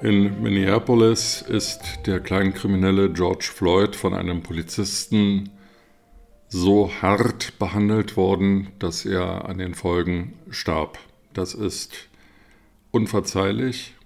In Minneapolis ist der Kleinkriminelle George Floyd von einem Polizisten so hart behandelt worden, dass er an den Folgen starb. Das ist unverzeihlich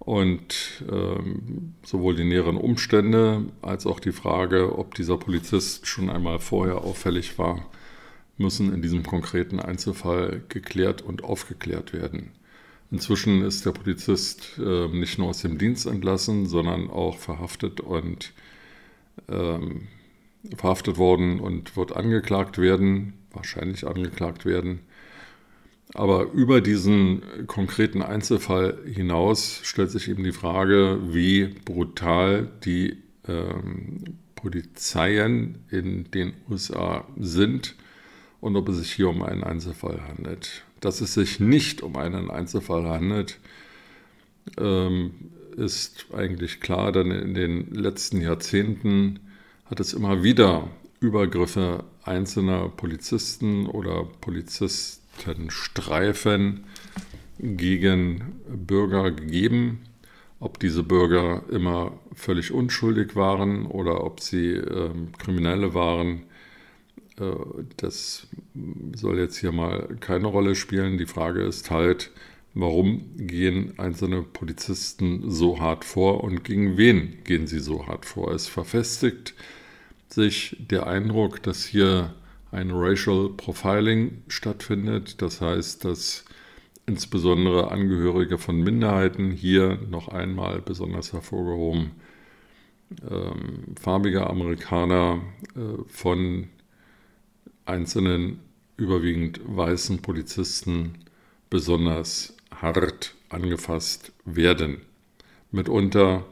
und ähm, sowohl die näheren Umstände als auch die Frage, ob dieser Polizist schon einmal vorher auffällig war, müssen in diesem konkreten Einzelfall geklärt und aufgeklärt werden. Inzwischen ist der Polizist äh, nicht nur aus dem Dienst entlassen, sondern auch verhaftet und ähm, verhaftet worden und wird angeklagt werden, wahrscheinlich angeklagt werden. Aber über diesen konkreten Einzelfall hinaus stellt sich eben die Frage, wie brutal die ähm, Polizeien in den USA sind und ob es sich hier um einen Einzelfall handelt. Dass es sich nicht um einen Einzelfall handelt, ähm, ist eigentlich klar, denn in den letzten Jahrzehnten hat es immer wieder Übergriffe einzelner Polizisten oder Polizistenstreifen gegen Bürger gegeben. Ob diese Bürger immer völlig unschuldig waren oder ob sie äh, Kriminelle waren, das soll jetzt hier mal keine Rolle spielen. Die Frage ist halt, warum gehen einzelne Polizisten so hart vor und gegen wen gehen sie so hart vor? Es verfestigt sich der Eindruck, dass hier ein Racial Profiling stattfindet. Das heißt, dass insbesondere Angehörige von Minderheiten hier noch einmal besonders hervorgehoben ähm, farbige Amerikaner äh, von einzelnen überwiegend weißen Polizisten besonders hart angefasst werden. Mitunter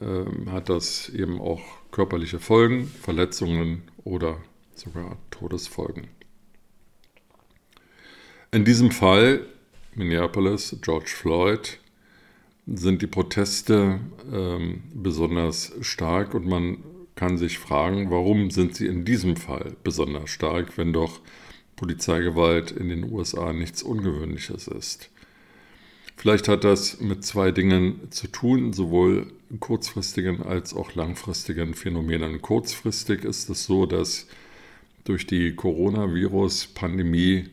äh, hat das eben auch körperliche Folgen, Verletzungen oder sogar Todesfolgen. In diesem Fall, Minneapolis, George Floyd, sind die Proteste ähm, besonders stark und man kann sich fragen, warum sind sie in diesem Fall besonders stark, wenn doch Polizeigewalt in den USA nichts Ungewöhnliches ist. Vielleicht hat das mit zwei Dingen zu tun, sowohl kurzfristigen als auch langfristigen Phänomenen. Kurzfristig ist es so, dass durch die Coronavirus-Pandemie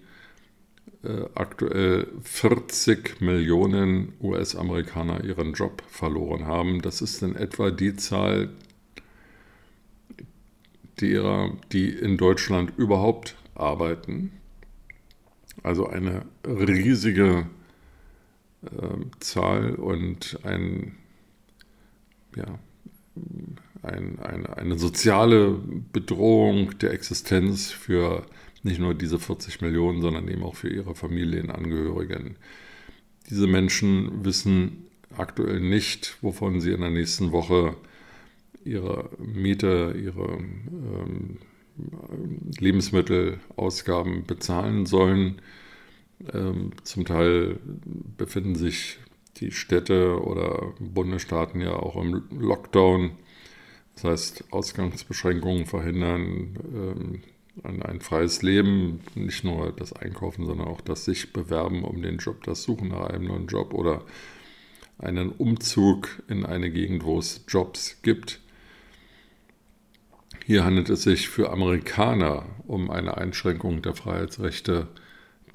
äh, aktuell 40 Millionen US-Amerikaner ihren Job verloren haben. Das ist in etwa die Zahl derer, die in Deutschland überhaupt arbeiten. Also eine riesige äh, Zahl und ein, ja, ein, eine, eine soziale Bedrohung der Existenz für nicht nur diese 40 Millionen, sondern eben auch für ihre Familienangehörigen. Diese Menschen wissen aktuell nicht, wovon sie in der nächsten Woche ihre Miete, ihre ähm, Lebensmittelausgaben bezahlen sollen. Ähm, zum Teil befinden sich die Städte oder Bundesstaaten ja auch im Lockdown. Das heißt, Ausgangsbeschränkungen verhindern ähm, ein, ein, freies Leben, nicht nur das Einkaufen, sondern auch das sich bewerben um den Job, das Suchen nach einem neuen Job oder einen Umzug in eine Gegend, wo es Jobs gibt. Hier handelt es sich für Amerikaner um eine Einschränkung der Freiheitsrechte,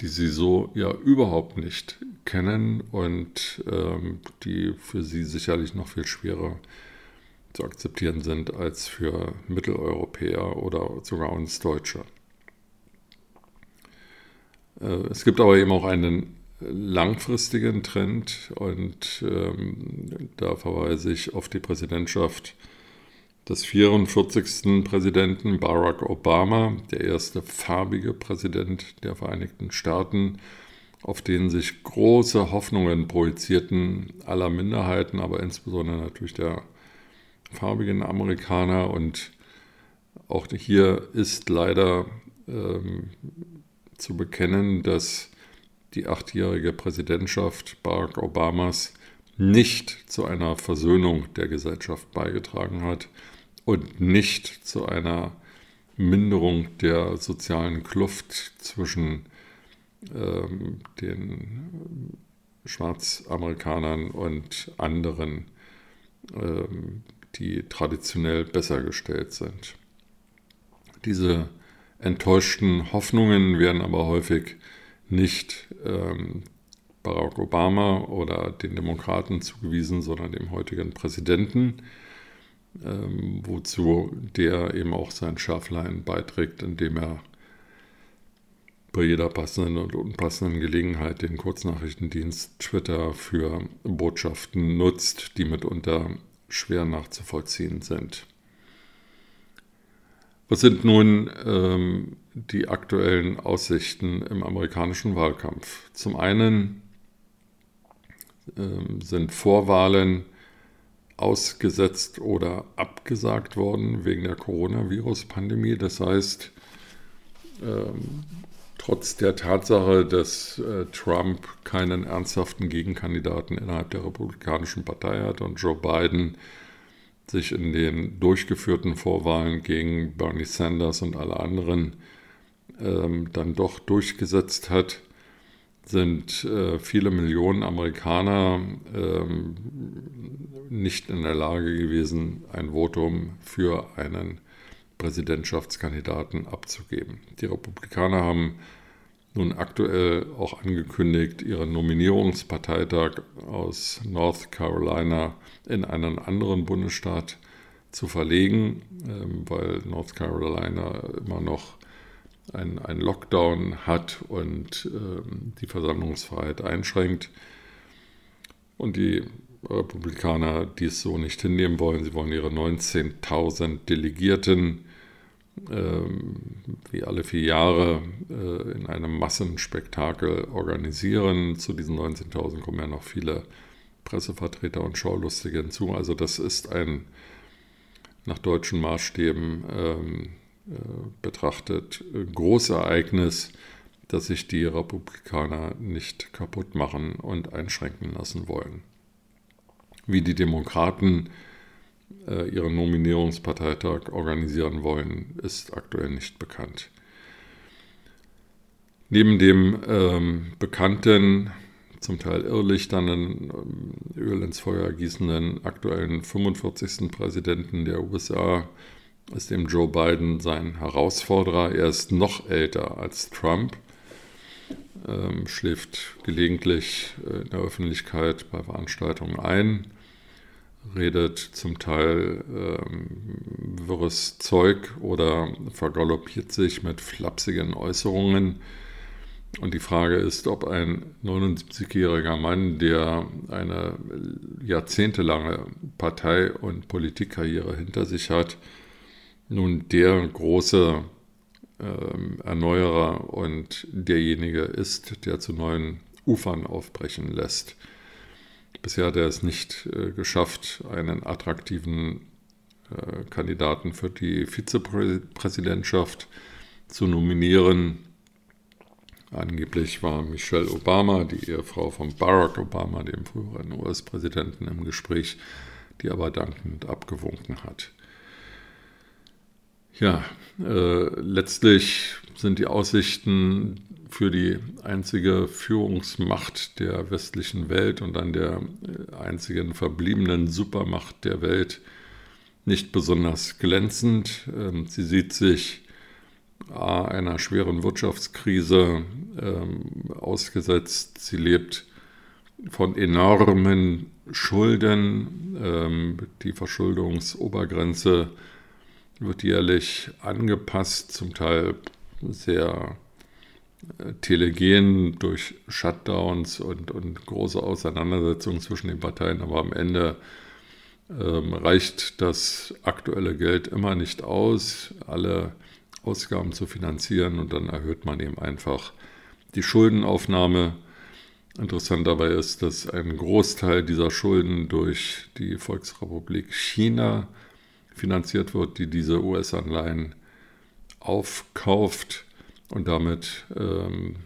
die sie so ja überhaupt nicht kennen und ähm, die für sie sicherlich noch viel schwerer zu akzeptieren sind als für Mitteleuropäer oder sogar uns Deutsche. Äh, es gibt aber eben auch einen langfristigen Trend und ähm, da verweise ich auf die Präsidentschaft des 44. Präsidenten Barack Obama, der erste farbige Präsident der Vereinigten Staaten, auf den sich große Hoffnungen projizierten aller Minderheiten, aber insbesondere natürlich der farbigen Amerikaner und auch hier ist leider ähm, zu bekennen, dass die achtjährige Präsidentschaft Barack Obamas nicht zu einer Versöhnung der Gesellschaft beigetragen hat und nicht zu einer Minderung der sozialen Kluft zwischen ähm, den Schwarzamerikanern und anderen, ähm, die traditionell besser gestellt sind. Diese enttäuschten Hoffnungen werden aber häufig nicht ähm, Barack Obama oder den Demokraten zugewiesen, sondern dem heutigen Präsidenten, ähm, wozu der eben auch sein Schärflein beiträgt, indem er bei jeder passenden und unpassenden Gelegenheit den Kurznachrichtendienst Twitter für Botschaften nutzt, die mitunter schwer nachzuvollziehen sind. Was sind nun ähm, die aktuellen Aussichten im amerikanischen Wahlkampf? Zum einen ähm, sind Vorwahlen ausgesetzt oder abgesagt worden wegen der Coronavirus-Pandemie. Das heißt, ähm, trotz der Tatsache, dass äh, Trump keinen ernsthaften Gegenkandidaten innerhalb der Republikanischen Partei hat und Joe Biden sich in den durchgeführten Vorwahlen gegen Bernie Sanders und alle anderen ähm, dann doch durchgesetzt hat, sind äh, viele Millionen Amerikaner ähm, nicht in der Lage gewesen, ein Votum für einen Präsidentschaftskandidaten abzugeben. Die Republikaner haben nun aktuell auch angekündigt, ihren Nominierungsparteitag aus North Carolina in einen anderen Bundesstaat zu verlegen, ähm, weil North Carolina immer noch ein, ein Lockdown hat und ähm, die Versammlungsfreiheit einschränkt. Und die Republikaner dies so nicht hinnehmen wollen. Sie wollen ihre 19.000 Delegierten ähm, wie alle vier Jahre äh, in einem Massenspektakel organisieren. Zu diesen 19.000 kommen ja noch viele Pressevertreter und Schaulustige hinzu. Also das ist ein nach deutschen Maßstäben ähm, äh, betrachtet Großereignis, das sich die Republikaner nicht kaputt machen und einschränken lassen wollen. Wie die Demokraten äh, ihren Nominierungsparteitag organisieren wollen, ist aktuell nicht bekannt. Neben dem ähm, bekannten, zum Teil irrlichternden, ähm, Öl ins Feuer gießenden aktuellen 45. Präsidenten der USA ist dem Joe Biden sein Herausforderer. Er ist noch älter als Trump, ähm, schläft gelegentlich äh, in der Öffentlichkeit bei Veranstaltungen ein, redet zum Teil ähm, wirres Zeug oder vergaloppiert sich mit flapsigen Äußerungen. Und die Frage ist, ob ein 79-jähriger Mann, der eine jahrzehntelange Partei- und Politikkarriere hinter sich hat, nun der große äh, Erneuerer und derjenige ist, der zu neuen Ufern aufbrechen lässt. Bisher hat er es nicht äh, geschafft, einen attraktiven äh, Kandidaten für die Vizepräsidentschaft zu nominieren. Angeblich war Michelle Obama, die Ehefrau von Barack Obama, dem früheren US-Präsidenten, im Gespräch, die aber dankend abgewunken hat. Ja, äh, letztlich sind die Aussichten für die einzige Führungsmacht der westlichen Welt und dann der äh, einzigen verbliebenen Supermacht der Welt nicht besonders glänzend. Ähm, sie sieht sich A, einer schweren Wirtschaftskrise ähm, ausgesetzt. Sie lebt von enormen Schulden. Ähm, die Verschuldungsobergrenze wird jährlich angepasst, zum Teil sehr äh, telegen durch Shutdowns und, und große Auseinandersetzungen zwischen den Parteien, aber am Ende ähm, reicht das aktuelle Geld immer nicht aus, alle Ausgaben zu finanzieren und dann erhöht man eben einfach die Schuldenaufnahme. Interessant dabei ist, dass ein Großteil dieser Schulden durch die Volksrepublik China finanziert wird, die diese US-Anleihen aufkauft und damit ähm,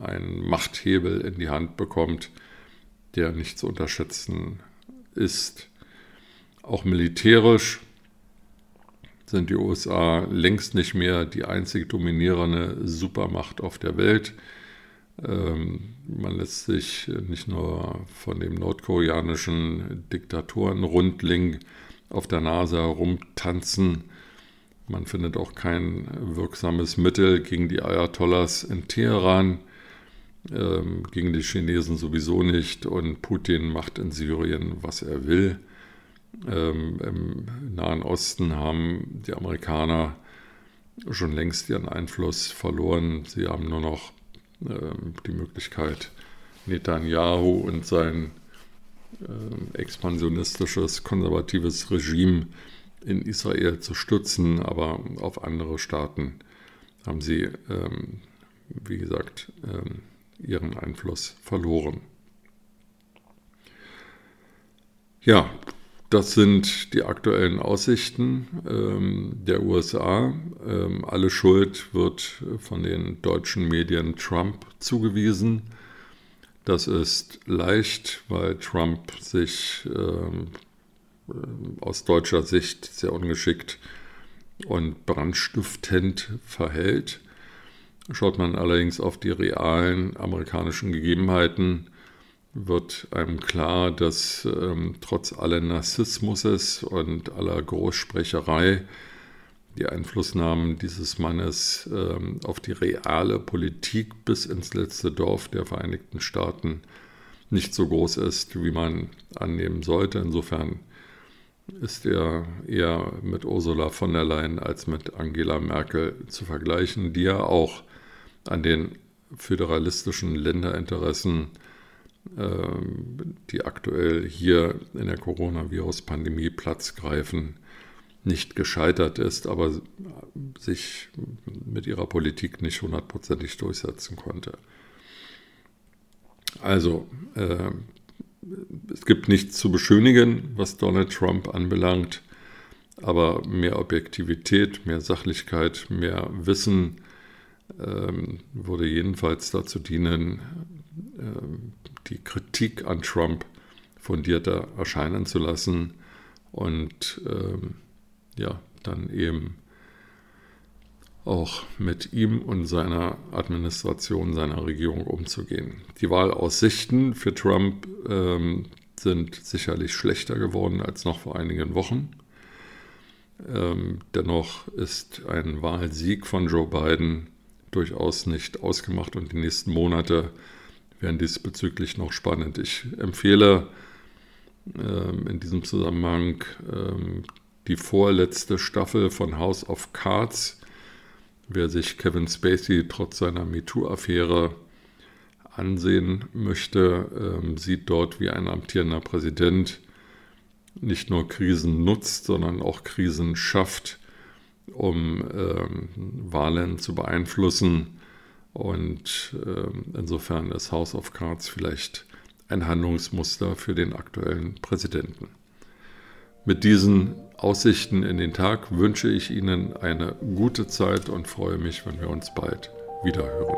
einen Machthebel in die Hand bekommt, der nicht zu unterschätzen ist. Auch militärisch sind die USA längst nicht mehr die einzig dominierende Supermacht auf der Welt. Ähm, man lässt sich nicht nur von dem nordkoreanischen Diktatorenrundling auf der Nase herumtanzen, man findet auch kein wirksames Mittel gegen die Ayatollahs in Teheran, ähm, gegen die Chinesen sowieso nicht und Putin macht in Syrien, was er will. Ähm, Im Nahen Osten haben die Amerikaner schon längst ihren Einfluss verloren. Sie haben nur noch ähm, die Möglichkeit, Netanyahu und sein ähm, expansionistisches, konservatives Regime in Israel zu stützen, aber auf andere Staaten haben sie, ähm, wie gesagt, ähm, ihren Einfluss verloren. Ja, das sind die aktuellen Aussichten ähm, der USA. Ähm, alle Schuld wird von den deutschen Medien Trump zugewiesen. Das ist leicht, weil Trump sich ähm, aus deutscher Sicht sehr ungeschickt und brandstiftend verhält. Schaut man allerdings auf die realen amerikanischen Gegebenheiten, wird einem klar, dass ähm, trotz allen Narzissmuses und aller Großsprecherei die Einflussnahmen dieses Mannes ähm, auf die reale Politik bis ins letzte Dorf der Vereinigten Staaten nicht so groß ist, wie man annehmen sollte. Insofern ist er eher mit Ursula von der Leyen als mit Angela Merkel zu vergleichen, die ja auch an den föderalistischen Länderinteressen ähm, die aktuell hier in der Coronavirus-Pandemie Platz greifen, nicht gescheitert ist, aber sich mit ihrer Politik nicht hundertprozentig durchsetzen konnte. Also, äh, es gibt nichts zu beschönigen, was Donald Trump anbelangt, aber mehr Objektivität, mehr Sachlichkeit, mehr Wissen ähm, würde jedenfalls dazu dienen, ähm, die Kritik an Trump fundierter erscheinen zu lassen und ähm, ja, dann eben auch mit ihm und seiner Administration, seiner Regierung umzugehen. Die Wahlaussichten für Trump ähm, sind sicherlich schlechter geworden als noch vor einigen Wochen. Ähm, dennoch ist ein Wahlsieg von Joe Biden durchaus nicht ausgemacht und die nächsten Monate werden diesbezüglich noch spannend. Ich empfehle ähm, in diesem Zusammenhang ähm, die vorletzte Staffel von House of Cards. Wer sich Kevin Spacey trotz seiner MeToo-Affäre ansehen möchte, ähm, sieht dort, wie ein amtierender Präsident nicht nur Krisen nutzt, sondern auch Krisen schafft, um ähm, Wahlen zu beeinflussen und äh, insofern ist House of Cards vielleicht ein Handlungsmuster für den aktuellen Präsidenten. Mit diesen Aussichten in den Tag wünsche ich Ihnen eine gute Zeit und freue mich, wenn wir uns bald wiederhören.